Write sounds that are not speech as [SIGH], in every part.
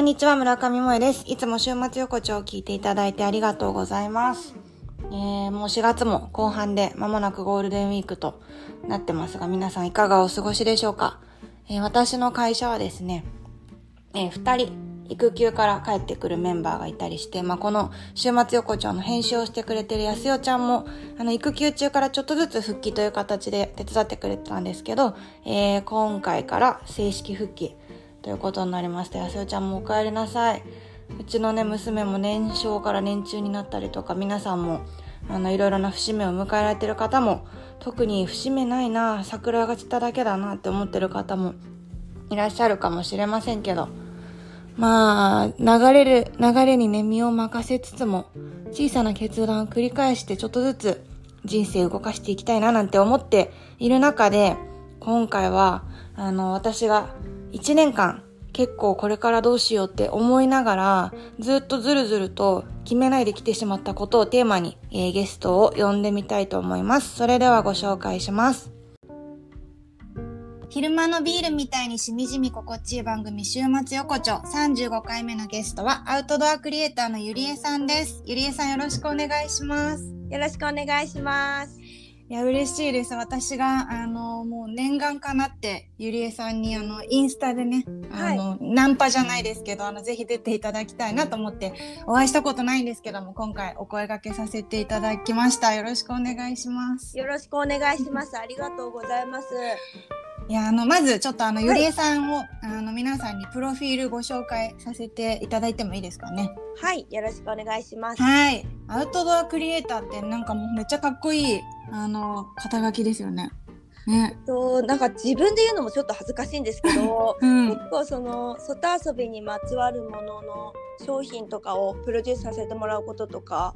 こんにちは、村上萌です。いつも週末横丁を聞いていただいてありがとうございます。えー、もう4月も後半で間もなくゴールデンウィークとなってますが、皆さんいかがお過ごしでしょうか、えー、私の会社はですね、えー、2人育休から帰ってくるメンバーがいたりして、まあ、この週末横丁の編集をしてくれてる安代ちゃんも、あの、育休中からちょっとずつ復帰という形で手伝ってくれてたんですけど、えー、今回から正式復帰ということになりました。安代ちゃんもお帰りなさい。うちのね、娘も年少から年中になったりとか、皆さんも、あの、いろいろな節目を迎えられてる方も、特に節目ないな、桜が散っただけだなって思ってる方もいらっしゃるかもしれませんけど、まあ、流れる、流れにね、身を任せつつも、小さな決断を繰り返してちょっとずつ人生動かしていきたいななんて思っている中で、今回は、あの、私が1年間結構これからどうしようって思いながら、ずっとずるずると決めないで来てしまったことをテーマに、えー、ゲストを呼んでみたいと思います。それではご紹介します。昼間のビールみたいにしみじみ心地いい番組週末横丁35回目のゲストはアウトドアクリエイターのゆりえさんです。ゆりえさんよろしくお願いします。よろしくお願いします。いや、嬉しいです。私が、あの、もう念願かなって、ゆりえさんに、あの、インスタでね、あの、はい、ナンパじゃないですけど、あの、ぜひ出ていただきたいなと思って、お会いしたことないんですけども、今回お声掛けさせていただきました。よろしくお願いします。よろしくお願いします。ありがとうございます。いやあのまずちょっとあのゆりえさんを、はい、あの皆さんにプロフィールご紹介させていただいてもいいですかね？はいよろしくお願いします。はいアウトドアクリエイターってなんかもうめっちゃかっこいいあの肩書きですよね。ね、となんか自分で言うのもちょっと恥ずかしいんですけど、[LAUGHS] うん、結構その外遊びにまつわるものの商品とかをプロデュースさせてもらうこととか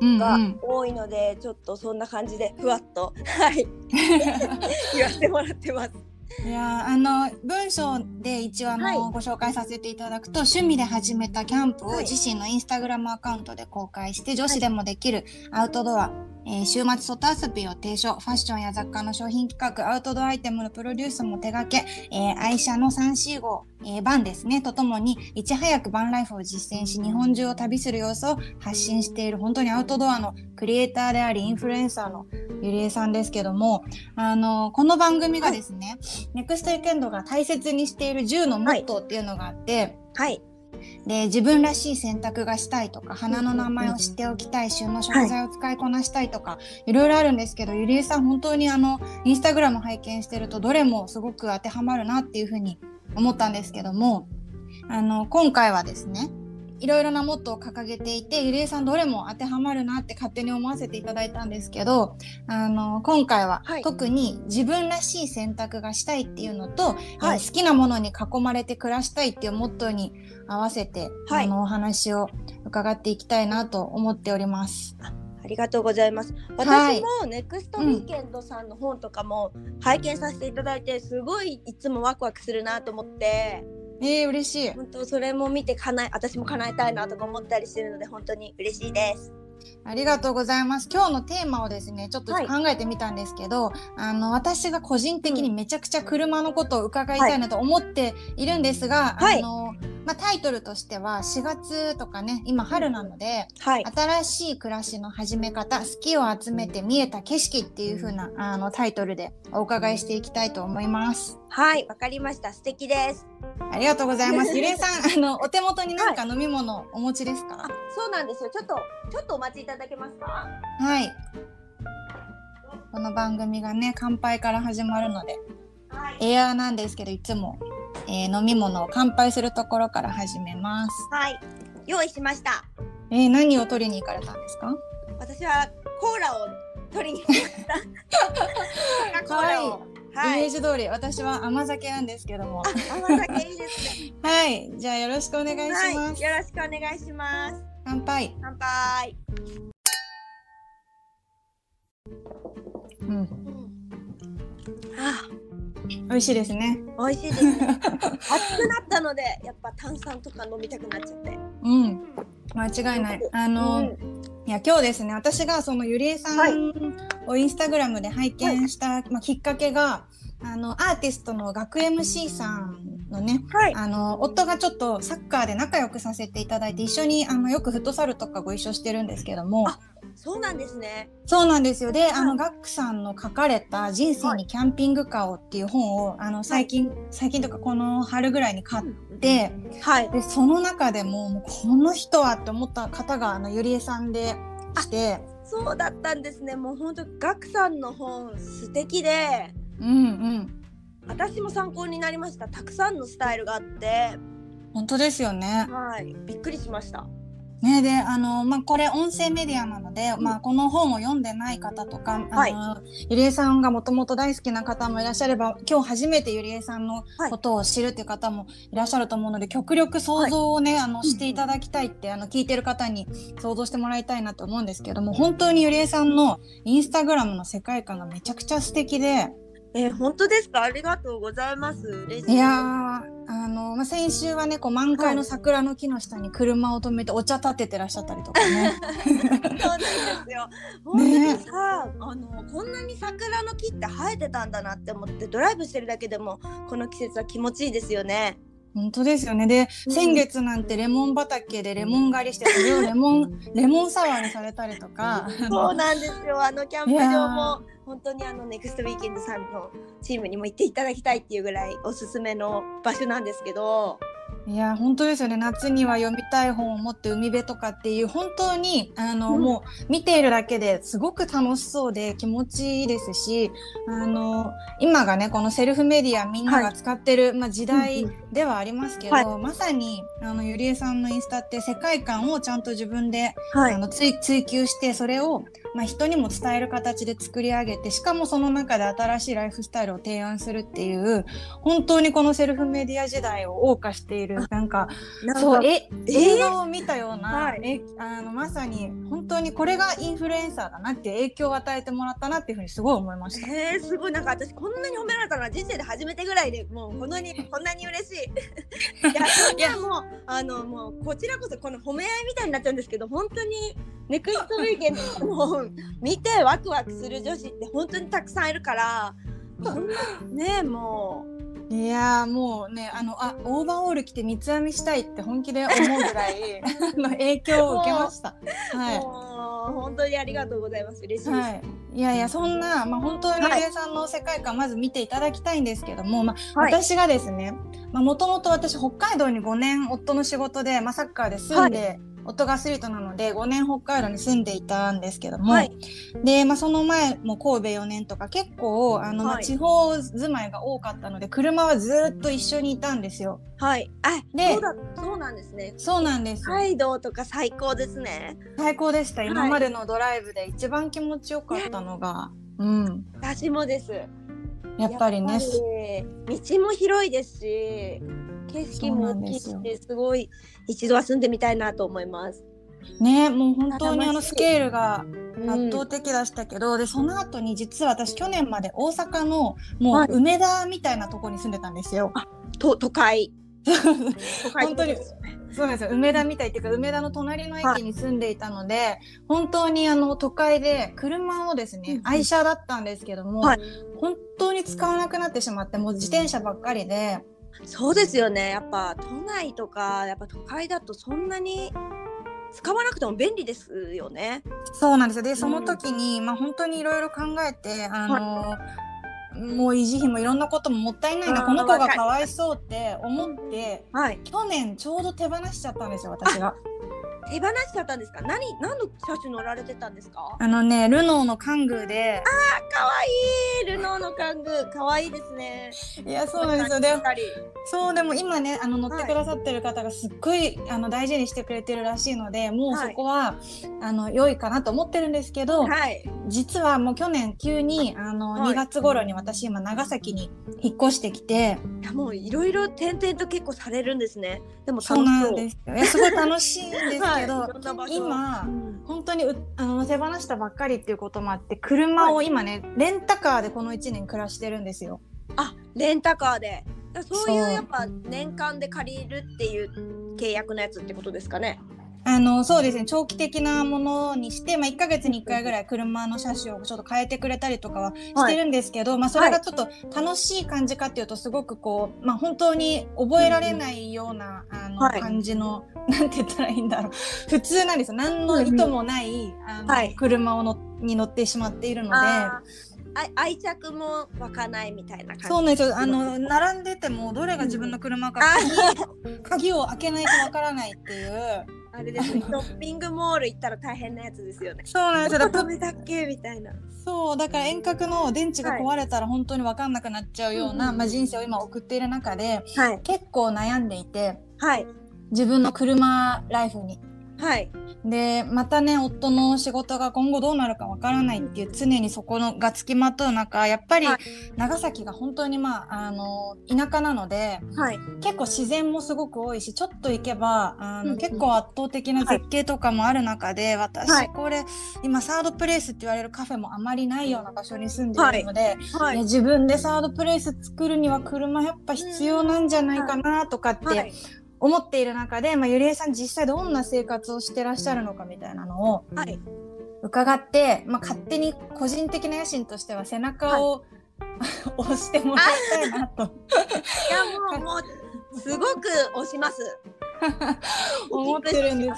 が多いので、うんうん、ちょっとそんな感じでふわっとはい [LAUGHS] [LAUGHS] 言わせてもらってます。いやあの文章で一応あの、はい、ご紹介させていただくと趣味で始めたキャンプを自身のインスタグラムアカウントで公開して、はい、女子でもできるアウトドア、えー、週末外遊びを提唱ファッションや雑貨の商品企画アウトドアアイテムのプロデュースも手掛け、えー、愛車の345、えー、バンですね。とともにいち早くバンライフを実践し日本中を旅する様子を発信している本当にアウトドアのクリエイターでありインフルエンサーのゆりえさんですけどもあのこの番組がですね、はいネクストウィークエンドが大切にしている10のモットーっていうのがあって、はい。で自分らしい選択がしたいとか花の名前を知っておきたい旬の食材を使いこなしたいとか、はい、いろいろあるんですけどゆりえさん本当にあのインスタグラム拝見してるとどれもすごく当てはまるなっていうふうに思ったんですけどもあの今回はですねいろいろなモットーを掲げていてゆりえさんどれも当てはまるなって勝手に思わせていただいたんですけどあの今回は、特に自分らしい選択がしたいっていうのと、はい、好きなものに囲まれて暮らしたいっていうモットーに合わせて、はい、あのお話を伺っていきたいなと思っております。ありがとうございます。私もネクストウィーケンドさんの本とかも拝見させていただいて、すごいいつもワクワクするなと思って。えー、嬉しい。本当それも見て叶え私も叶えたいなとか思ったりしてるので本当に嬉しいです。ありがとうございます。今日のテーマをですね、ちょっと考えてみたんですけど、はい、あの、私が個人的にめちゃくちゃ車のことを伺いたいなと思っているんですが、はい、あの、まあ、タイトルとしては4月とかね今春なので、はい、新しい暮らしの始め方好きを集めて見えた景色っていう風なあのタイトルでお伺いしていきたいと思います。はいわかりました。素敵です。ありがとうございます。[LAUGHS] ゆりえさんあのお手元に何か飲み物お持ちですか、はい、そうなんですよ。ちょっとちょっとお待ちいただけますか？はい。この番組がね乾杯から始まるので、はい、エアーなんですけどいつもえー、飲み物を乾杯するところから始めます。はい、用意しました。えー、何を取りに行かれたんですか？私はコーラを取りに行きました。コーラを。はい、イメージ通り私は甘酒なんですけども。甘酒いいですね。[LAUGHS] はい、じゃあよろしくお願いします、はい。よろしくお願いします。乾杯。乾杯。うん。美味しいですね。美味しいです、ね。[LAUGHS] 熱くなったので、やっぱ炭酸とか飲みたくなっちゃって。うん。間違いない。あの、うん、いや今日ですね、私がそのゆりえさんをインスタグラムで拝見した、はい、まあ、きっかけが、あのアーティストの学 MC さんのね、はい、あの夫がちょっとサッカーで仲良くさせていただいて一緒にあのよくフットサルとかご一緒してるんですけどもそうなんですね。そうなんですよ。で、あのガックさんの書かれた「人生にキャンピングカーを」っていう本をあの最近、最近とかこの春ぐらいに買って、はい、でその中でももうこの人はって思った方があのゆりえさんでして。そうだったんですね。もう本当ガクさんの本素敵で。うんうん。私も参考になりました。たくさんのスタイルがあって。本当ですよね。はい。びっくりしましたね、であの、まあ、これ音声メディアなので、まあ、この本を読んでない方とか、はい、あのゆりえさんがもともと大好きな方もいらっしゃれば今日初めてゆりえさんのことを知るっていう方もいらっしゃると思うので、極力想像をね、はい、あのしていただきたいって、あの聞いてる方に想像してもらいたいなと思うんですけども本当にゆりえさんのインスタグラムの世界観がめちゃくちゃ素敵で。えー、本当ですか？ありがとうございますいやあの、まあ、先週はねこう満開の桜の木の下に車を止めてお茶立ててらっしゃったりとかね。[LAUGHS] そうなんですよ。本当にさ、ね、あのこんなに桜の木って生えてたんだなって思ってドライブしてるだけでもこの季節は気持ちいいですよね。本当ですよね。で、うん、先月なんてレモン畑でレモン狩りして、それをレモン、レモンサワーにされたりとか。そうなんですよ。あのキャンプ場も、本当にあのネクストウィーケンドさんのチームにも行っていただきたいっていうぐらいおすすめの場所なんですけど。いや本当ですよね。夏には読みたい本を持って海辺とかっていう本当にあの、うん、もう見ているだけですごく楽しそうで気持ちいいですしあの今がねこのセルフメディアみんなが使ってる、はい、まあ、時代ではありますけど、はい、まさにあのゆりえさんのインスタって世界観をちゃんと自分で、はい、あの追求してそれをまあ、人にも伝える形で作り上げてしかもその中で新しいライフスタイルを提案するっていう本当にこのセルフメディア時代を謳歌しているなんかそうえ映画を見たような、はい、えあのまさに本当にこれがインフルエンサーだなって影響を与えてもらったなっていうふうにすごい思いました。えー、すごいなんか私こんなに褒められたのは人生で初めてぐらいでもうこのにこんなに嬉しい。[LAUGHS] いやもうあのもうこちらこそこの褒め合いみたいになっちゃうんですけど本当にネクストウィーケンド見てワクワクする女子って本当にたくさんいるからねもう。いやもうねあのあオーバーオール着て三つ編みしたいって本気で思うぐらい [LAUGHS] の影響を受けました。はい。本当にありがとうございます。嬉しいはい、いやいやそんなまあ本当にゆりえさんの世界観まず見ていただきたいんですけども、まあ、はい、私がですね、まあもともと私北海道に5年夫の仕事でまあサッカーで住んで。はい夫がアスリートなので5年北海道に住んでいたんですけども、はい、で、まあ、その前も神戸4年とか結構あの、まあ、地方住まいが多かったので車はずっと一緒にいたんですよ。はい。あ、で、そうだ、そうなんですね。そうなんです。北海道とか最高ですね。最高でした。今までのドライブで一番気持ちよかったのが、うん。私もです。やっぱりね。道も広いですし。景色も大きいすごい一度は住んでみたいなと思います。ねもう本当にあのスケールが圧倒的でしたけど、うん、でその後に実は私去年まで大阪のもう梅田みたいなところに住んでたんですよ。はい、と都会。[LAUGHS] 本当にそうですよ。梅田みたいっていうか梅田の隣の駅に住んでいたので、はい、本当にあの都会で車をですね、うん、愛車だったんですけども、はい、本当に使わなくなってしまってもう自転車ばっかりで。そうですよね。やっぱ都内とかやっぱ都会だとそんなに使わなくても便利ですよね。そうなんですよ。でその時に、うん、まあ本当にいろいろ考えてあの、はい、もう維持費もいろんなことももったいないなこの子がかわいそうって思って、はい、去年ちょうど手放しちゃったんですよ私が。手放しちゃったんですか？何何の車種乗られてたんですか？あのねルノーのカングーで。あーかわいい。ルノーのカングー。かわいいですね。いやそうなんですよ。でそうでも今ねあの乗ってくださってる方がすっごい、あの大事にしてくれてるらしいのでもうそこは、はい、あの良いかなと思ってるんですけど、はい、実はもう去年急にあの、はい、2月頃に私今長崎に引っ越してきて。もういろいろ転々と結構されるんですね。でもそう。なんですすごい楽しいんですけど、はい、今、うん、本当にあの手放したばっかりっていうこともあって車を今ね、はい、レンタカーでこの1年暮らしてるんですよ。あレンタカーで。そういう。やっぱ年間で借りるっていう契約のやつってことですかね。あのそうですね。長期的なものにして、まあ、1か月に1回ぐらい車の車種をちょっと変えてくれたりとかはしてるんですけど、はい、まあ、それがちょっと楽しい感じかっていうとすごくこう、まあ、本当に覚えられないような、あの、感じの [LAUGHS] なんて言ったらいいんだろう。[LAUGHS] 普通なんですよ。何の意図もない、あの車をのに乗ってしまっているので。愛着も湧かないみたいな感じ。そうなんですよ。あの並んでてもどれが自分の車か、うん、鍵を開けないとわからないっていうあれですね。ショッピングモール行ったら大変なやつですよね。そうなんですよ。ダメだっけ？みたいな。そうだから遠隔の電池が壊れたら本当に分かんなくなっちゃうような、はい、まあ、人生を今送っている中で、はい、結構悩んでいて、はい、自分の車ライフに。はい。で、またね、夫の仕事が今後どうなるかわからないっていう常にそこのがつきまとう中、やっぱり長崎が本当にまあ、あの、田舎なので、はい、結構自然もすごく多いし、ちょっと行けば、あの、うん、結構圧倒的な絶景とかもある中で、私、はい、これ、今サードプレイスって言われるカフェもあまりないような場所に住んでいるので、はい、自分でサードプレイス作るには車やっぱ必要なんじゃないかなとかって思っている中で、まあ、ゆりえさん実際どんな生活をしてらっしゃるのかみたいなのを伺って、まあ、勝手に個人的な野心としては背中を、はい、[LAUGHS] 押してもらいたいなと。いやもうもうすごく押します。[LAUGHS] 思ってるんで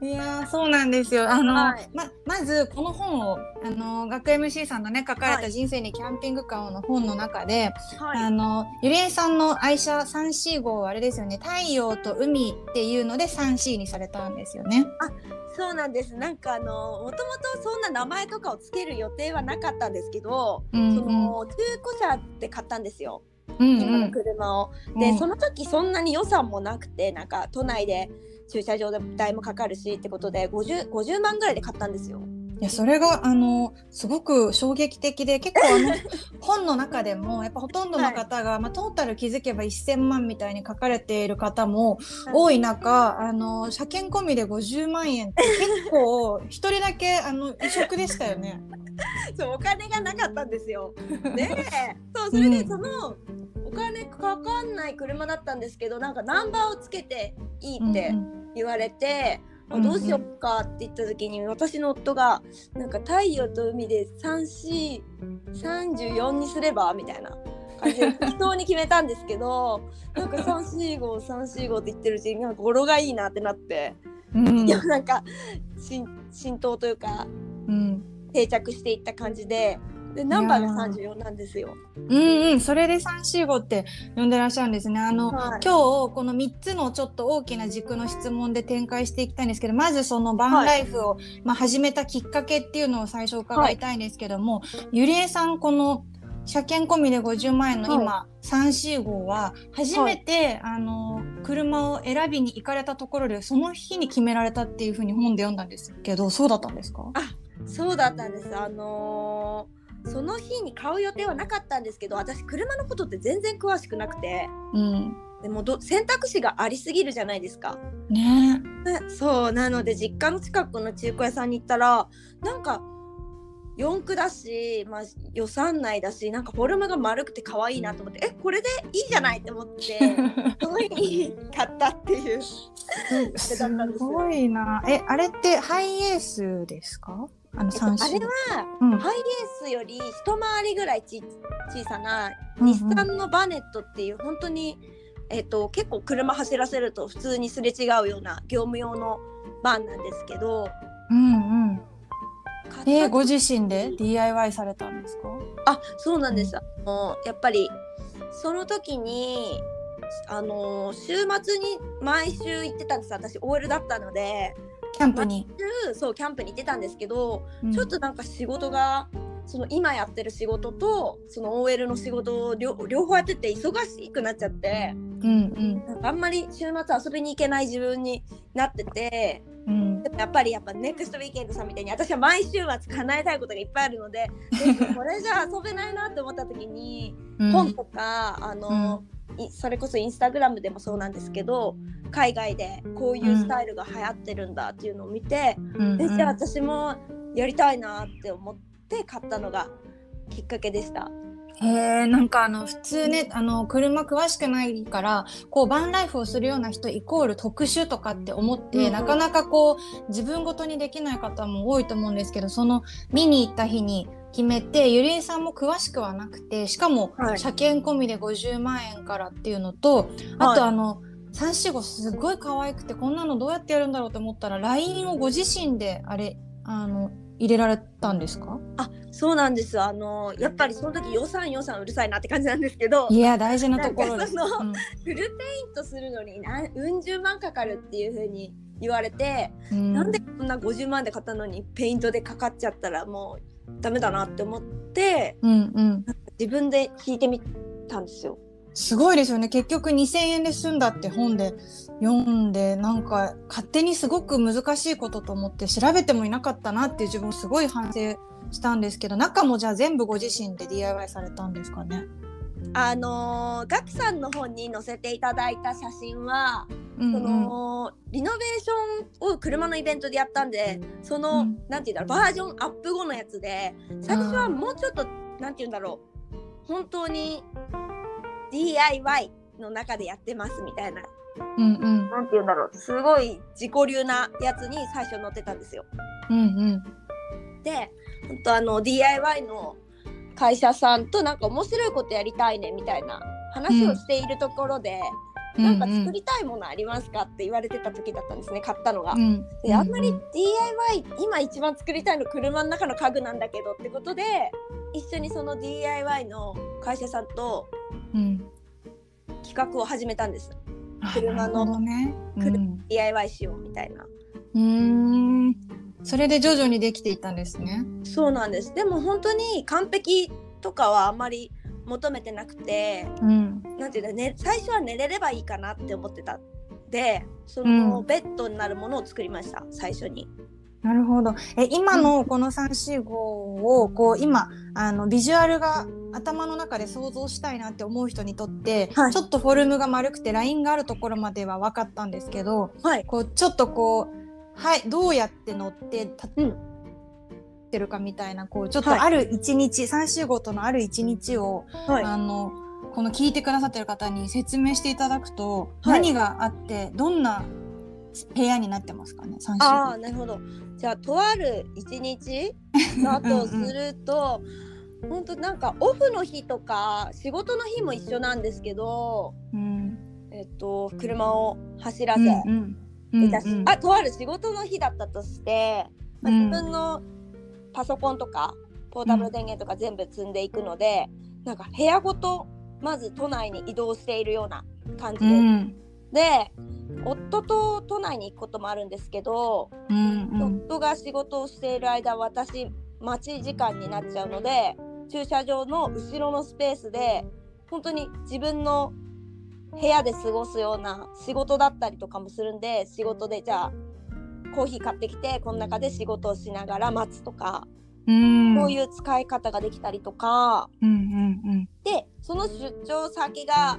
す。[LAUGHS] いやそうなんですよ。あの、はい、ままずこの本をあの学 MC さんのね書かれた人生にキャンピングカーの本の中で、はい、あのゆりえさんの愛車 3C 号はあれですよね。太陽と海っていうので 3C にされたんですよね。あそうなんですなんかあのもともとそんな名前とかをつける予定はなかったんですけど、うんうん、その中古車って買ったんですよ。うんうん、の車を。で、うん、その時そんなに予算もなくてなんか都内で駐車場代もかかるしってことで 50, 50万ぐらいで買ったんですよ。いやそれがあのすごく衝撃的で結構あの [LAUGHS] 本の中でもやっぱほとんどの方が、はい、まあ、トータル気づけば1,000万みたいに書かれている方も多い中、はい、あの車検込みで50万円って結構一人だけあの異色でしたよね。[LAUGHS] そうお金がなかったんですよ。[LAUGHS] でそうそれでその、お金かかんない車だったんですけどなんかナンバーをつけていいって言われて。うんうんあどうしようかって言った時に、私の夫がなんか太陽と海で 3C34 にすればみたいな。感じで適当に決めたんですけど [LAUGHS] なんか345,345って言ってるうちになんか語呂がいいなってなって、うん、いやなんか浸透というか、うん、定着していった感じででナンバーが34なんですよ。うんうんそれで345って呼んでらっしゃるんですね。あの、はい、今日この3つのちょっと大きな軸の質問で展開していきたいんですけどまずそのバンライフを、はい、まあ、始めたきっかけっていうのを最初伺いたいんですけども、はい、ゆりえさんこの車検込みで50万円の今、はい、345は初めて、あの車を選びに行かれたところでその日に決められたっていうふうに本で読んだんですけどそうだったんですか？あそうだったんです。あのーその日に買う予定はなかったんですけど私車のことって全然詳しくなくて、うん、でもど選択肢がありすぎるじゃないですか。ね。そうなので実家の近くの中古屋さんに行ったらなんか四駆だし、まあ、予算内だしなんかフォルムが丸くて可愛いなと思ってえこれでいいじゃないって思ってその日に買ったっていう。すごいな。えあれってハイエースですか？あの3種あれは、うん、ハイエースより一回りぐらいち小さな、日産のバネットっていう本当に、えーと、結構車走らせると普通にすれ違うような業務用のバンなんですけど。うんうん。えー、ご自身で DIY されたんですか？あそうなんです、うん、あのやっぱりその時にあの週末に毎週行ってたんです。私 OL だったのでキャンプに。そうキャンプに行ってたんですけど、うん、ちょっとなんか仕事がその今やってる仕事とその OL の仕事を両方やってて忙しくなっちゃって、うんうん、なんかあんまり週末遊びに行けない自分になってて、うん、でもやっぱりやっぱネクストウィーケンドさんみたいに私は毎週末叶えたいことがいっぱいあるので [LAUGHS] これじゃ遊べないなって思った時に、うん、本とかあの、それこそインスタグラムでもそうなんですけど海外でこういうスタイルが流行ってるんだっていうのを見て、うんじゃあ私もやりたいなって思って買ったのがきっかけでした。へえなんかあの普通ねあの車詳しくないからこうバンライフをするような人イコール特殊とかって思って、うん、なかなかこう自分ごとにできない方も多いと思うんですけどその見に行った日に決めてゆりえさんも詳しくはなくてしかも車検込みで50万円からっていうのと、はい、あとあの、三四五すごい可愛くてこんなのどうやってやるんだろうと思ったら LINE をご自身であれあの入れられたんですか？あそうなんです。あのやっぱりその時予算予算うるさいなって感じなんですけど。いや大事なところです、うん、フルペイントするのに何うん十万かかるっていうふうに言われて、うん、なんでこんな50万で買ったのにペイントでかかっちゃったらもうダメだなって思って、うんうん、自分で弾いてみたんですよ。すごいですよね。結局2,000円で済んだって本で読んでなんか勝手にすごく難しいことと思って調べてもいなかったなって自分すごい反省したんですけど中もじゃあ全部ご自身で DIY されたんですかね？あのガクさんの本に載せていただいた写真は、うんうん、そのリノベーションを車のイベントでやったんでその、うん、なんて言うんだろうバージョンアップ後のやつで最初はもうちょっと、うん、なんて言うんだろう本当に DIY の中でやってますみたいな、うんうん、なんて言うんだろう。すごい自己流なやつに最初載ってたんですよ。うんうん、で本当あの DIY の会社さんとなんか面白いことやりたいねみたいな話をしているところで、うん、なんか作りたいものありますかって言われてた時だったんですね買ったのが。うん、であんまり DIY 今一番作りたいの車の中の家具なんだけどってことで一緒にその DIY の会社さんと企画を始めたんです。車の、ねうん、DIY しようみたいな。うんそれで徐々にできていったんですね。そうなんです。でも本当に完璧とかはあんまり求めてなくて、うん、なんていうのね最初は寝れればいいかなって思ってたでその、うん、ベッドになるものを作りました最初に。なるほど。え今のこの345をこう今あのビジュアルが頭の中で想像したいなって思う人にとって、はい、ちょっとフォルムが丸くてラインがあるところまでは分かったんですけど、はい、こうちょっとこうはいどうやって乗って立ってるかみたいなこうちょっとある一日、はい、3週ごとのある一日を、はい、あのこの聞いてくださってる方に説明していただくと、はい、何があってどんな部屋になってますかねああなるほど。じゃあとある一日だとするとうん、本当なんかオフの日とか仕事の日も一緒なんですけど、うん、えっと車を走らせ、うんうんあとある仕事の日だったとして、まあ、自分のパソコンとかポータブル電源とか全部積んでいくので、うん、なんか部屋ごとまず都内に移動しているような感じで、うん、で夫と都内に行くこともあるんですけど、うんうん、夫が仕事をしている間私待ち時間になっちゃうので駐車場の後ろのスペースで本当に自分の部屋で過ごすような仕事だったりとかもするんで仕事でじゃあコーヒー買ってきてこの中で仕事をしながら待つとかうん。こういう使い方ができたりとか、うんうんうん、でその出張先が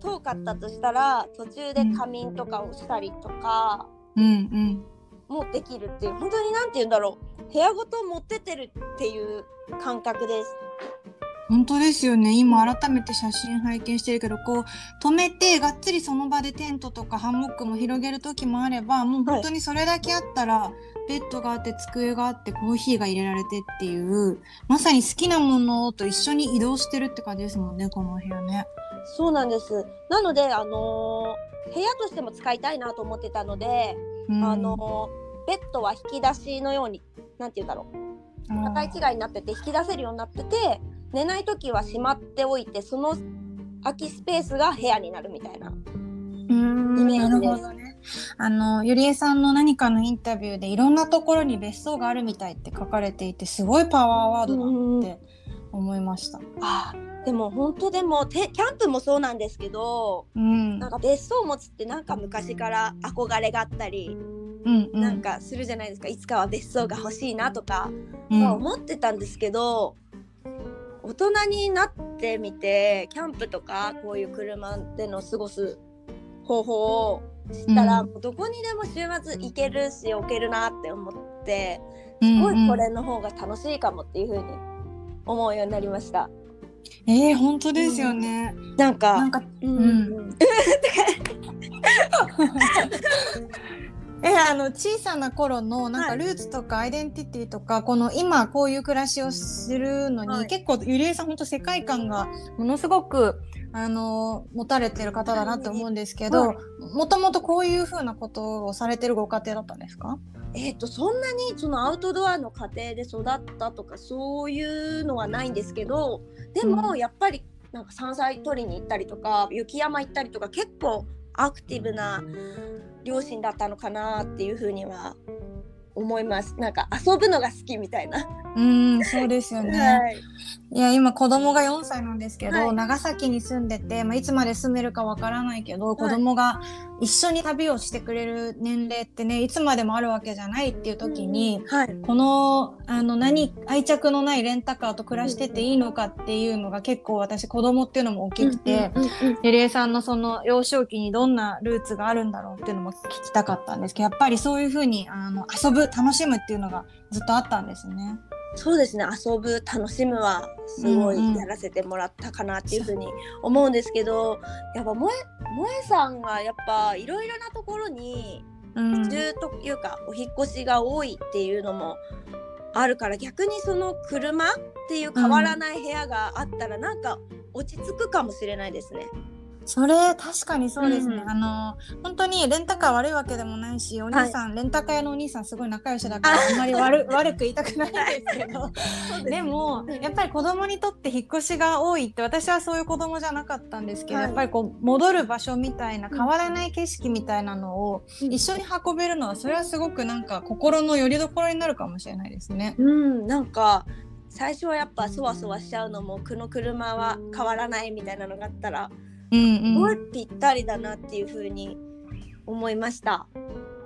遠かったとしたら途中で仮眠とかをしたりとか、うんうん、もできるっていう本当に何て言うんだろう部屋ごと持ってってるっていう感覚です。本当ですよね今改めて写真拝見してるけどこう止めてがっつりその場でテントとかハンモックも広げる時もあればもう本当にそれだけあったら、はい、ベッドがあって机があってコーヒーが入れられてっていうまさに好きなものと一緒に移動してるって感じですもんねこの部屋ね。そうなんです。なので、あのー、部屋としても使いたいなと思ってたので、うん、あのー、ベッドは引き出しのように何て言うんだろう。高い違いになってて引き出せるようになってて寝ない時はしまっておいてその空きスペースが部屋になるみたいな。イメージです。ね、あのゆりえさんの何かのインタビューでいろんなところに別荘があるみたいって書かれていてすごいパワーワードだって思いました。あでも本当でもキャンプもそうなんですけど、うん、なんか別荘を持つってなんか昔から憧れがあったり、うんうん、なんかするじゃないですか。いつかは別荘が欲しいなとか、うん、思ってたんですけど大人になってみてキャンプとかこういう車での過ごす方法を知ったら、うん、どこにでも週末行けるし置けるなって思ってすごいこれの方が楽しいかもっていう風に思うようになりました。えー、本当ですよね。うん、なんか、なんか、うん。うん、[LAUGHS] [LAUGHS] えあの小さな頃のなんかルーツとかアイデンティティとか、はい、この今こういう暮らしをするのに、はい、結構ゆりえさん本当世界観がものすごくあの持たれてる方だなって思うんですけど、もともとこういうふうなことをされてるご家庭だったんですか？えーと、そんなにそのアウトドアの家庭で育ったとかそういうのはないんですけどでもやっぱりなんか山菜取りに行ったりとか雪山行ったりとか結構アクティブな両親だったのかなっていうふうには思います。なんか遊ぶのが好きみたいな。うんそうですよね、はい、いや今子供が4歳なんですけど、はい、長崎に住んでて、まあ、いつまで住めるかわからないけど、はい、子供が一緒に旅をしてくれる年齢ってねいつまでもあるわけじゃないっていう時に、はい、このあの何愛着のないレンタカーと暮らしてていいのかっていうのが結構私子供っていうのも大きくてゆりえさんのその幼少期にどんなルーツがあるんだろうっていうのも聞きたかったんですけどやっぱりそういうふうにあの遊ぶ楽しむっていうのがずっとあったんですね。そうですね遊ぶ楽しむはすごいやらせてもらったかなっていうふうに思うんですけど、やっぱ萌えさんがやっぱいろいろなところに移住というか、お引越しが多いっていうのもあるから逆にその車っていう変わらない部屋があったらなんか落ち着くかもしれないですね。それ確かにそうですね、うん、あの本当にレンタカー悪いわけでもないしお兄さん、はい、レンタカー屋のお兄さんすごい仲良しだからあんまり悪 [LAUGHS] 悪く言いたくないんですけど。でもやっぱり子供にとって引っ越しが多いって私はそういう子供じゃなかったんですけど、はい、やっぱりこう戻る場所みたいな変わらない景色みたいなのを一緒に運べるのはそれはすごくなんか心の拠り所になるかもしれないですね。うん、なんか最初はやっぱそわそわしちゃうのもこの車は変わらないみたいなのがあったらすごいぴったりだなっていうふうに思いました。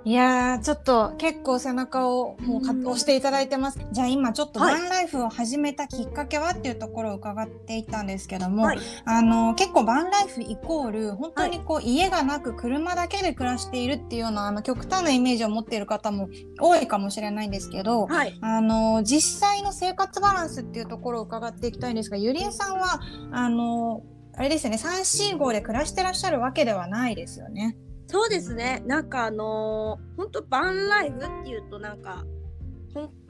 いやちょっと結構背中をもう押していただいてます。じゃあ今ちょっとバンライフを始めたきっかけはっていうところを伺っていたんですけども、はい、あの結構バンライフイコール本当にこう、はい、家がなく車だけで暮らしているっていうようなあの極端なイメージを持っている方も多いかもしれないんですけど、はい、あの実際の生活バランスっていうところを伺っていきたいんですがゆりえさんはあのあれですよね。345で暮らしてらっしゃるわけではないですよね。そうですね。なんかあのー、本当バンライフっていうとなんか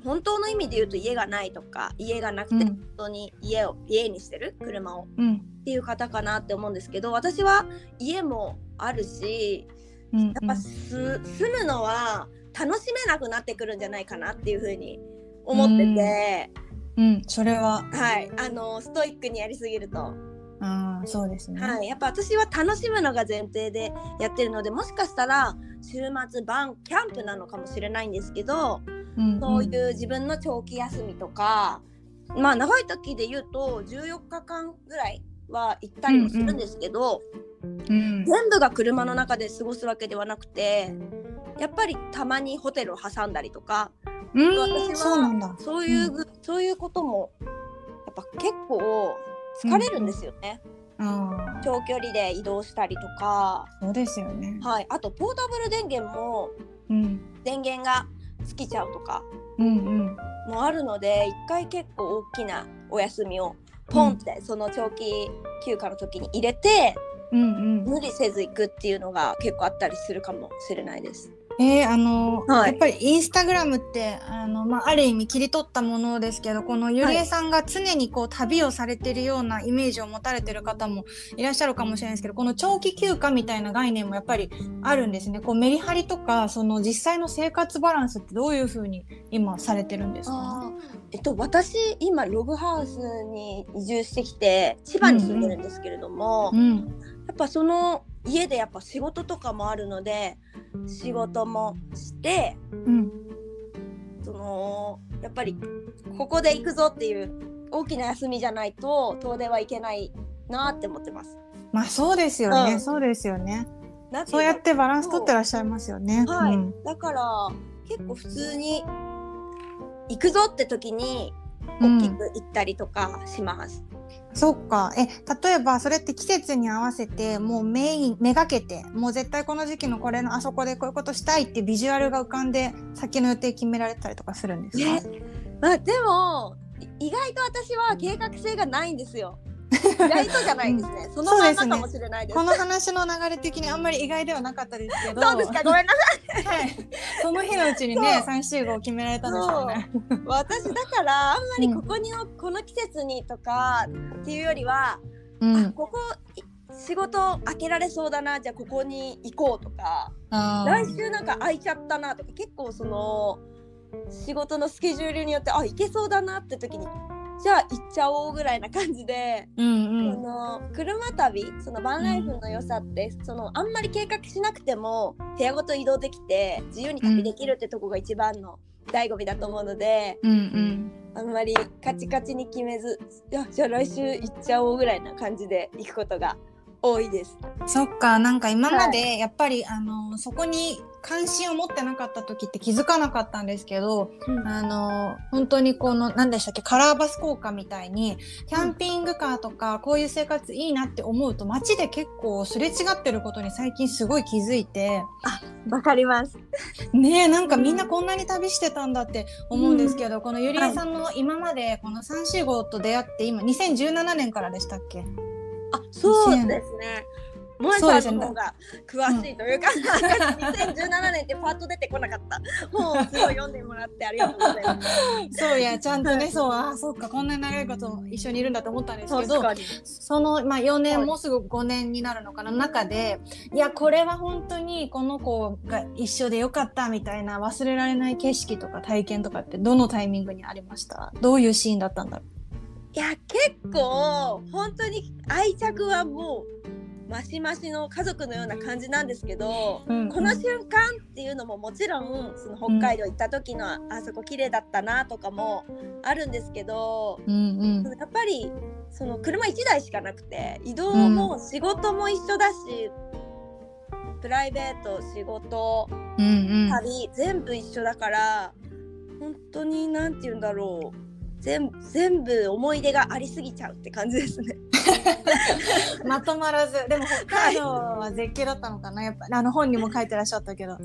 本当の意味で言うと家がないとか家がなくて本当に家を、家にしてる？車を、うん、っていう方かなって思うんですけど私は家もあるし、うんうん、やっぱ住むのは楽しめなくなってくるんじゃないかなっていうふうに思ってて、うん、うん、それは。はい。あのストイックにやりすぎるとあそうですね、はい、やっぱ私は楽しむのが前提でやってるのでもしかしたら週末晩キャンプなのかもしれないんですけど、うんうん、そういう自分の長期休みとかまあ長い時で言うと14日間ぐらいは行ったりもするんですけど、うんうん、全部が車の中で過ごすわけではなくてやっぱりたまにホテルを挟んだりとか、うん、私はそういう、そういうこともやっぱ結構疲れるんですよね。うん、長距離で移動したりとか。そうですよね、はい、あとポータブル電源も、うん、電源が尽きちゃうとかもあるので、一回結構大きなお休みをポンって、その長期休暇の時に入れて、うんうん、無理せず行くっていうのが結構あったりするかもしれないです。えー、あの、はい、やっぱりインスタグラムってあの、まあ、ある意味切り取ったものですけどこのゆりえさんが常にこう旅をされてるようなイメージを持たれてる方もいらっしゃるかもしれないですけどこの長期休暇みたいな概念もやっぱりあるんですね。こうメリハリとかその実際の生活バランスってどういうふうに今されてるんですか？えっと、私今ログハウスに移住してきて千葉に住んでるんですけれども、うん。うん、やっぱその家でやっぱ仕事とかもあるので仕事もして、うん、そのやっぱりここで行くぞっていう大きな休みじゃないと遠出はいけないなって思ってます。まあそうですよね、うん、そうですよね。そうやってバランス取ってらっしゃいますよね。はい、うん、だから結構普通に行くぞって時に大きく行ったりとかします。そっか。え例えばそれって季節に合わせてもうメインめがけてもう絶対この時期のこれのあそこでこういうことしたいってビジュアルが浮かんで先の予定決められたりとかするんですか、まあ、でも意外と私は計画性がないんですよ。意外とじゃないですね。そのままかもしれないです。この話の流れ的にあんまり意外ではなかったですけど。そうですか、ごめんなさい。はい。その日のうちにね、三集合決められたんですよね。私だからあんまりここに、うん、この季節にとかっていうよりは、うん、ここ仕事開けられそうだなじゃあここに行こうとか来週なんか空いちゃったなとか結構その仕事のスケジュールによってあ行けそうだなって時にじゃあ行っちゃおうぐらいな感じで、うんうん、その車旅そのバンライフの良さって、うん、そのあんまり計画しなくても部屋ごと移動できて自由に旅できるってとこが一番の醍醐味だと思うので、うんうん、あんまりカチカチに決めずじゃあ来週行っちゃおうぐらいな感じで行くことが多いです。そっかなんか今までやっぱり、はい、あのそこに関心を持ってなかった時って気づかなかったんですけど、うん、あの本当にこの何でしたっけカラーバス効果みたいにキャンピングカーとかこういう生活いいなって思うと街で結構すれ違ってることに最近すごい気づいて。あわかります。ねえなんかみんなこんなに旅してたんだって思うんですけど、うん、このゆりえさんの今までこの345と出会って今2017年からでしたっけ？あそうですね。萌えさんの方が詳しいというか、うん、2017年ってパッと出てこなかった。本をすごい読んでもらってありがとうございます。そういやちゃんとね、そうあそうかこんなに長いこと一緒にいるんだと思ったんですけどその、まあ、4年、もうすぐ5年になるのかな中でいやこれは本当にこの子が一緒でよかったみたいな忘れられない景色とか体験とかってどのタイミングにありました？どういうシーンだったんだろう？いや結構本当に愛着はもうマシマシの家族のような感じなんですけど、うんうん、この瞬間っていうのももちろんその北海道行った時の、うん、あそこ綺麗だったなとかもあるんですけど、うんうん、やっぱりその車1台しかなくて移動も仕事も一緒だし、うん、プライベート仕事、うんうん、旅全部一緒だから本当に何て言うんだろう全全部思い出がありすぎちゃうって感じですね。[LAUGHS] まとまらず。でも北海道は絶景だったのかな、はい、やっぱあの本にも書いてらっしゃったけど。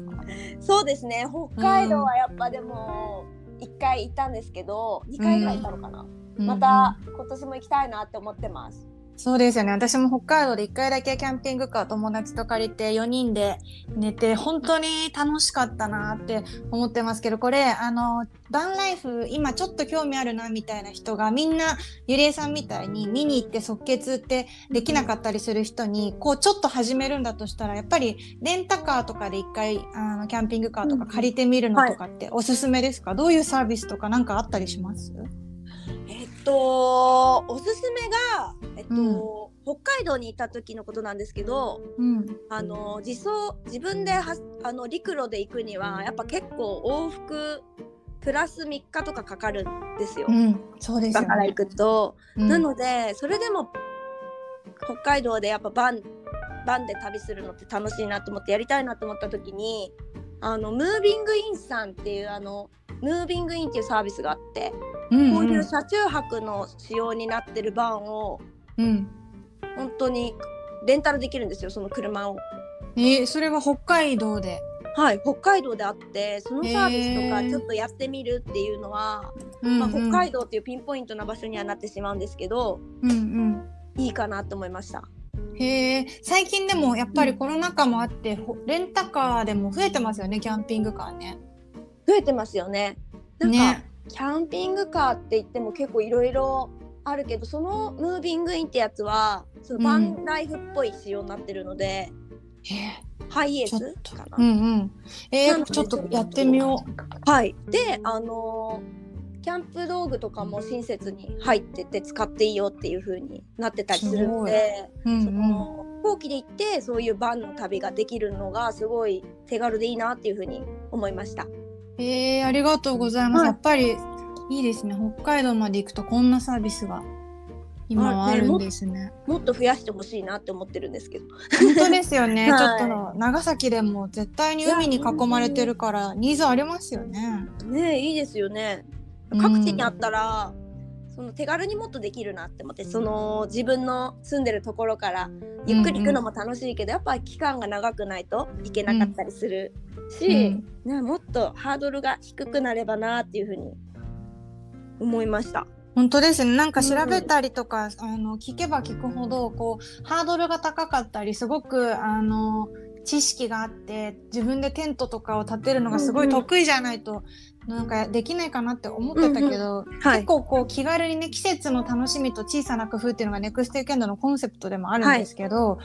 そうですね。北海道はやっぱでも1回行ったんですけど、うん、2回ぐらい行ったのかな、うん、また今年も行きたいなって思ってます。そうですよね。私も北海道で1回だけキャンピングカー友達と借りて4人で寝て本当に楽しかったなって思ってますけどこれあのバンライフ今ちょっと興味あるなみたいな人がみんなゆりえさんみたいに見に行って即決ってできなかったりする人にこうちょっと始めるんだとしたらやっぱりレンタカーとかで1回あのキャンピングカーとか借りてみるのとかっておすすめですか、はい、どういうサービスとか何かあったりします？えっとおすすめがえっと、うん、北海道にいた時のことなんですけど、うん、あの自走自分ではあの陸路で行くにはやっぱ結構往復プラス3日とかかかるんですよ。うん、そうです、ね、から行くと、なのでそれでも北海道でやっぱバンバンで旅するのって楽しいなと思ってやりたいなと思った時にあのムービングインさんっていうあのムービングインっていうサービスがあって、うんうん、こういう車中泊の仕様になってるバンをうん、本当にレンタルできるんですよその車を。えー、それは北海道で。はい北海道であってそのサービスとかちょっとやってみるっていうのは、えー、まあ、北海道っていうピンポイントな場所にはなってしまうんですけど、うんうん、いいかなと思いました。へえ最近でもやっぱりコロナ禍もあって、うん、レンタカーでも増えてますよねキャンピングカーね。増えてますよね。なんか、ね、キャンピングカーって言っても結構いろいろあるけどそのムービングインってやつはそのバンライフっぽい仕様になってるので、うん、ハイエースかな。うんうん、えー、ちょっとやってみよう。はい。であのー、キャンプ道具とかも親切に入ってて使っていいよっていう風になってたりするんで、うんうん、その飛行機で行ってそういうバンの旅ができるのがすごい手軽でいいなっていう風に思いました。えー、ありがとうございます。はい、やっぱりいいですね。北海道まで行くとこんなサービスが今はあるんですね、ね、もっと増やしてほしいなって思ってるんですけど。本当ですよね、[LAUGHS] はい、ちょっと長崎でも絶対に海に囲まれてるからニーズありますよね。ねいいですよね各地にあったら、うん、その手軽にもっとできるなって思ってその自分の住んでるところからゆっくり行くのも楽しいけど、うんうん、やっぱ期間が長くないといけなかったりするし、うん、ね、もっとハードルが低くなればなっていうふうに思いました。本当ですね。なんか調べたりとか、うん、あの聞けば聞くほどこうハードルが高かったりすごくあの知識があって自分でテントとかを建てるのがすごい得意じゃないと、なんかできないかなって思ってたけど、うんうんはい、結構こう気軽にね季節の楽しみと小さな工夫っていうのがネクストウィーケンドのコンセプトでもあるんですけど、は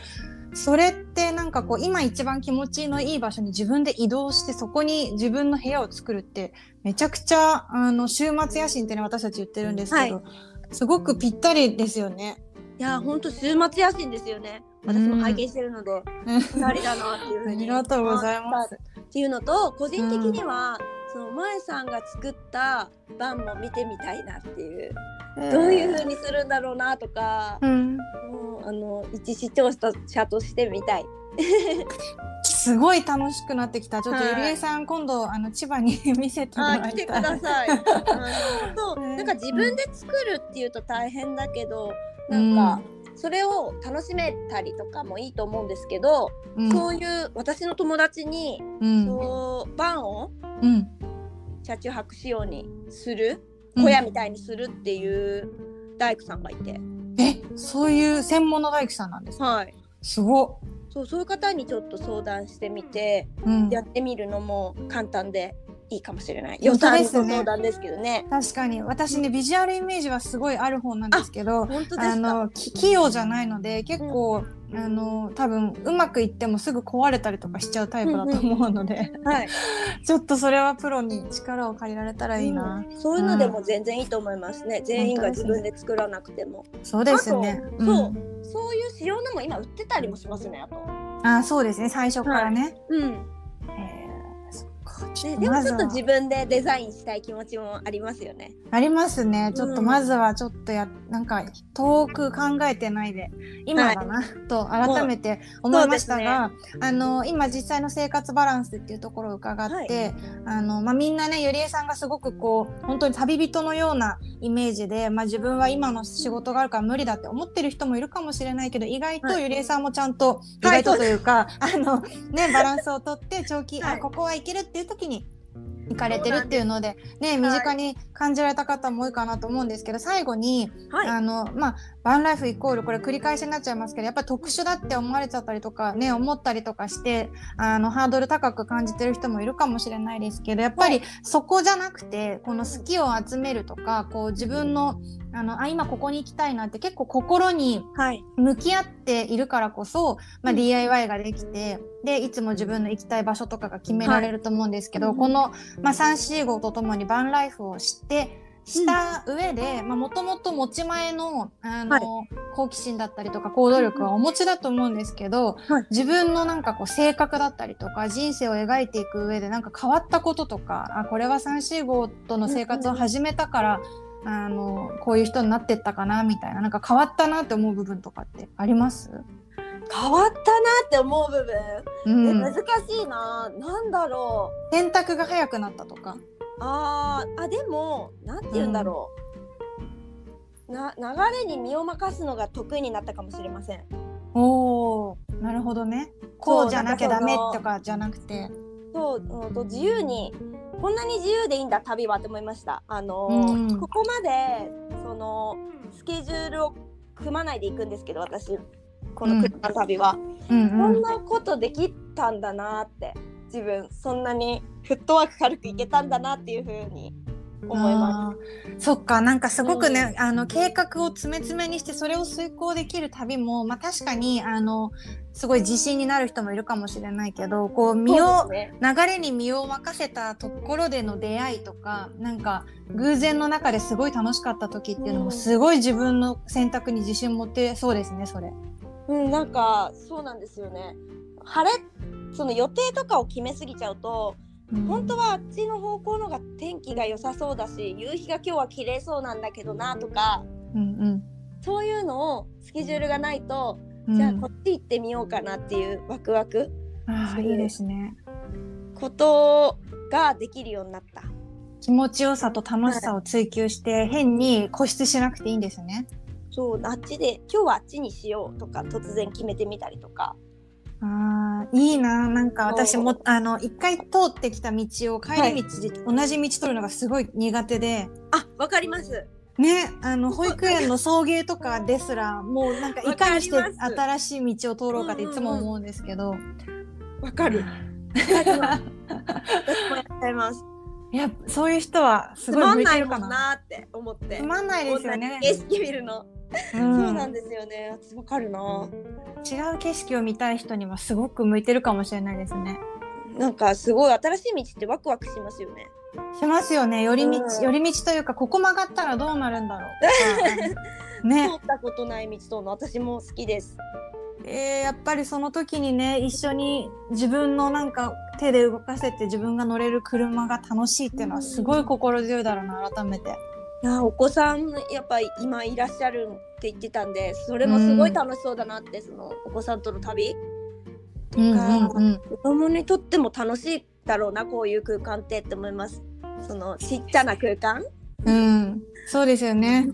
い、それってなんかこう今一番気持ちのいい場所に自分で移動してそこに自分の部屋を作るってめちゃくちゃあの週末野心ってね私たち言ってるんですけど、はい、すごくぴったりですよね。いや本当週末野心ですよね。私も拝見してるので、うん、だなっていうふうに。[LAUGHS] ありがとうございます。っていうのと個人的には、うん、その萌さんが作った版も見てみたいなっていう、えー、どういうふうにするんだろうなとか、うん、もうあの一視聴者としてみたい。すごい楽しくなってきた。ちょっとゆりえさん、今度あの千葉に見せてもらいたい。来てください。[LAUGHS] そうなんか自分で作るっていうと大変だけど、なんか。それを楽しめたりとかもいいと思うんですけど、うん、そういう私の友達に、うん、そうバンを車中泊仕様にする、小屋みたいにするっていう大工さんがいて。えそういう専門の大工さんなんですか？はい。すごそうそういう方にちょっと相談してみて、やってみるのも簡単でいいかもしれない。予算の相談ですけどね。確かに私ねビジュアルイメージはすごいある方なんですけど、あの器用じゃないので結構、うん、あの多分うまくいってもすぐ壊れたりとかしちゃうタイプだと思うので、[LAUGHS] はい、ちょっとそれはプロに力を借りられたらいいな。うん、そういうのでも全然いいと思いますね。全員が自分で作らなくても。そうですね。そう、そういう仕様のも今売ってたりもしますねあと。あそうですね最初からね。はい、うん。ね、でもちょっと自分でデザインしたい気持ちもありますよね。ありますね。ちょっとまずはちょっとや、うん、なんか遠く考えてないで。今だな、はい、と改めて思いましたが、ね、あの今実際の生活バランスっていうところを伺って、はい、あのまあ、みんなねゆりえさんがすごくこう本当に旅人のようなイメージで、まあ、自分は今の仕事があるから無理だって思ってる人もいるかもしれないけど意外とゆりえさんもちゃんと、意外とというか、あのねバランスをとって長期、あここはいけるっていう時に行かれてるっていうのでね身近に感じられた方も多いかなと思うんですけど最後に、はい、あのまあバンライフイコールこれ繰り返しになっちゃいますけどやっぱり特殊だって思われちゃったりとかね思ったりとかしてあのハードル高く感じてる人もいるかもしれないですけどやっぱりそこじゃなくてこの好きを集めるとかこう自分のあのあ今ここに行きたいなって結構心に向き合っているからこそ、まあ、DIY ができてでいつも自分の行きたい場所とかが決められると思うんですけど、はい、この、まあ、345とともにバンライフを知ってした上でもともと持ち前のあの、はい、好奇心だったりとか行動力はお持ちだと思うんですけど、はい、自分のなんかこう性格だったりとか人生を描いていく上でなんか変わったこととかあこれは345との生活を始めたから、うん、あのこういう人になってったかなみたいな。なんか変わったなって思う部分とかってあります？変わったなって思う部分、うん、難しいな。なんだろう。選択が早くなったとか。ああでもなんて言うんだろう、うん、な流れに身を任すのが得意になったかもしれません。おーなるほどね。こうじゃなきゃダメとかじゃなくて。そう、うん、と自由にこんなに自由でいいんだ旅はって思いました。あの、うん、ここまでそのスケジュールを組まないで行くんですけど私この車の旅は、うん。こんなことできたんだなって自分そんなにフットワーク軽くいけたんだなっていうふうに思います。そっかなんかすごくね、うん、あの計画を詰め詰めにしてそれを遂行できる旅も、まあ、確かにあのすごい自信になる人もいるかもしれないけどこう身を、ね、流れに身を任せたところでの出会いとかなんか偶然の中ですごい楽しかった時っていうのもすごい自分の選択に自信持ってそうですねそれ。うん、なんかそうなんですよね。晴れその予定とかを決めすぎちゃうと、うん、本当はあっちの方向のが天気が良さそうだし夕日が今日は綺麗そうなんだけどなとか、うんうん、そういうのをスケジュールがないと、うん、じゃあこっち行ってみようかなっていうワクワクあいいですねことができるようになった。気持ちよさと楽しさを追求して、はい、変に固執しなくていいんですね。そうあっちで今日はあっちにしようとか突然決めてみたりとか。あいいななんか私もあの一回通ってきた道を帰り道で同じ道取るのがすごい苦手で、あわかりますね、あの保育園の送迎とかですらもうなんかいかにして新しい道を通ろうかっていつも思うんですけど。わかる。私もやっちゃいます。いやそういう人はすごい向いてるかな。なって思って。つまんないですよね。景色見るの。うん、そうなんですよね。わかるな。違う景色を見たい人にはすごく向いてるかもしれないですね。なんかすごい新しい道ってワクワクしますよね。しますよね。寄り道、うん、寄り道というかここ曲がったらどうなるんだろう [LAUGHS] ね。通ったことない道との私も好きです。えー、やっぱりその時にね一緒に自分のなんか手で動かせて自分が乗れる車が楽しいっていうのはすごい心強いだろうな改めて。いやお子さんやっぱり今いらっしゃるって言ってたんでそれもすごい楽しそうだなって、うん、そのお子さんとの旅。が、うんうん、子供にとっても楽しいだろうなこういう空間ってって思います。そのちっちゃな空間。うん、そうですよね。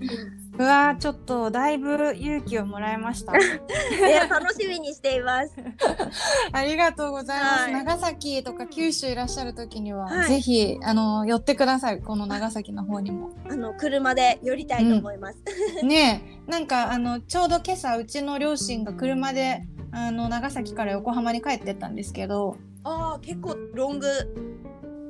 うわちょっとだいぶ勇気をもらいました。[LAUGHS] いや楽しみにしています。[LAUGHS] ありがとうございます。はい、長崎とか九州いらっしゃる時には、はい、ぜひあの寄ってください。この長崎の方にも。あの車で寄りたいと思います。うん、ねなんかあのちょうど今朝うちの両親が車であの長崎から横浜に帰ってったんですけど。ああ結構ロング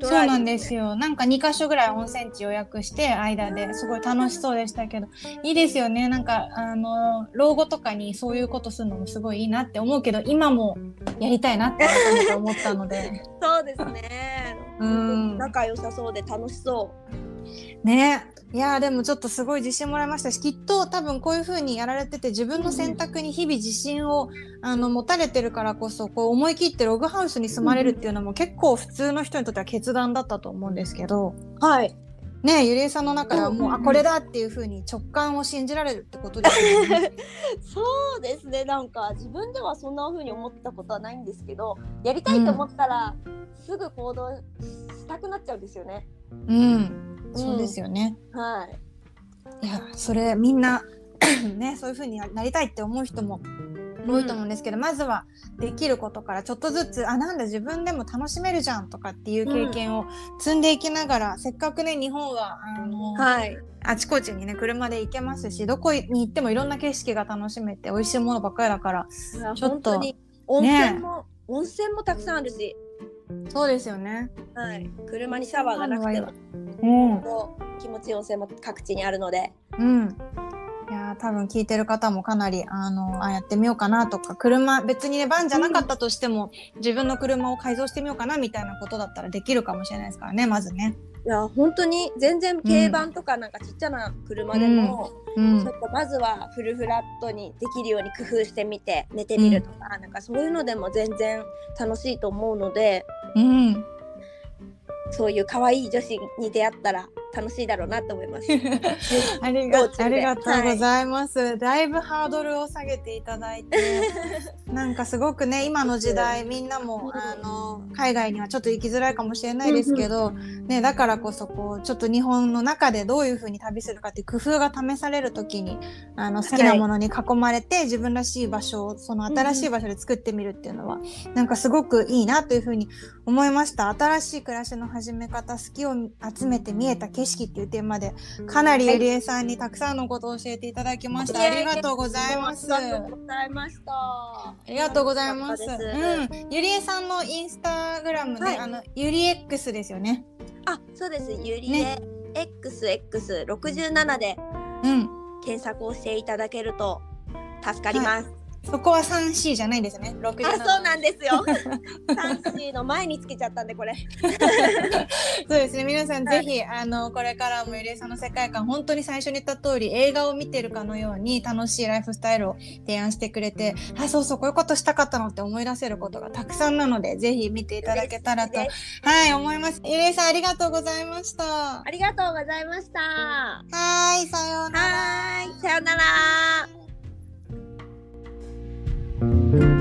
そうなんですよ。なんか2か所ぐらい温泉地予約して間ですごい楽しそうでしたけど、いいですよね。なんかあの老後とかにそういうことするのもすごいいいなって思うけど、今もやりたいなって思ったので。[LAUGHS] そうですね。うん。仲良さそうで楽しそう。ね。いやでもちょっとすごい自信もらいましたしきっと多分こういう風にやられてて自分の選択に日々自信をあの持たれてるからこそこう思い切ってログハウスに住まれるっていうのも結構普通の人にとっては決断だったと思うんですけど。はいねゆりえさんの中ではもう、あこれだっていう風に直感を信じられるってことですね。[LAUGHS] そうですねなんか自分ではそんな風に思ったことはないんですけどやりたいと思ったら、うん、すぐ行動したくなっちゃうんですよね。うんそうですよね。はい。いやそれみんな [COUGHS] ねそういう風になりたいって思う人も多いと思うんですけど、うん、まずはできることからちょっとずつあなんだ自分でも楽しめるじゃんとかっていう経験を積んでいきながら、うん、せっかくね日本はあの、はい、あちこちにね車で行けますしどこに行ってもいろんな景色が楽しめて美味しいものばっかりだからちょっと温泉も、ね、温泉もたくさんあるしそうですよね。はい。車にシャワーがなくても、うん、気持ちいい温泉も各地にあるので。うん。いや多分聞いてる方もかなりあのあやってみようかなとか車別にねバンじゃなかったとしても、うん、自分の車を改造してみようかなみたいなことだったらできるかもしれないですからねまずね。いや本当に全然軽バンとかなんかちっちゃな車でも、うん、ちょっとまずはフルフラットにできるように工夫してみて寝てみるとか、うん、なんかそういうのでも全然楽しいと思うので、うん、そういう可愛い女子に出会ったら楽しいだろうなと思います。[LAUGHS] ありがありがとうございます、はい、だいぶハードルを下げていただいて、[LAUGHS] なんかすごくね今の時代みんなもあの海外にはちょっと行きづらいかもしれないですけど、ねだからこそこうちょっと日本の中でどういう風に旅するかっていう工夫が試される時にあの好きなものに囲まれて、はい、自分らしい場所をその新しい場所で作ってみるっていうのは、うん、なんかすごくいいなという風に思いました。新しい暮らしの始め方好きを集めて見えた景色っていうテーマでかなりゆりえさんにたくさんのことを教えていただきました。ありがとうございます。ありがとうございました。ありがとうございます。うん、ゆりえさんのインスタグラムで、はい、あのゆり X ですよね。あ、そうです。ゆりえ、ね、XX 六十七で、うん、検索をしていただけると助かります。はいそこは 3C じゃないですね。あ、そうなんですよ。3C の前につけちゃったんでこれ。[LAUGHS] そうですね。皆さんぜひ、あのこれからもゆりえさんの世界観本当に最初に言った通り映画を見てるかのように楽しいライフスタイルを提案してくれて、あ、そうそうこういうことしたかったのって思い出せることがたくさんなので、ぜひ見ていただけたらとはい思います。ゆりえさんありがとうございました。ありがとうございました。はいさようなら。はいさようなら。Thank you.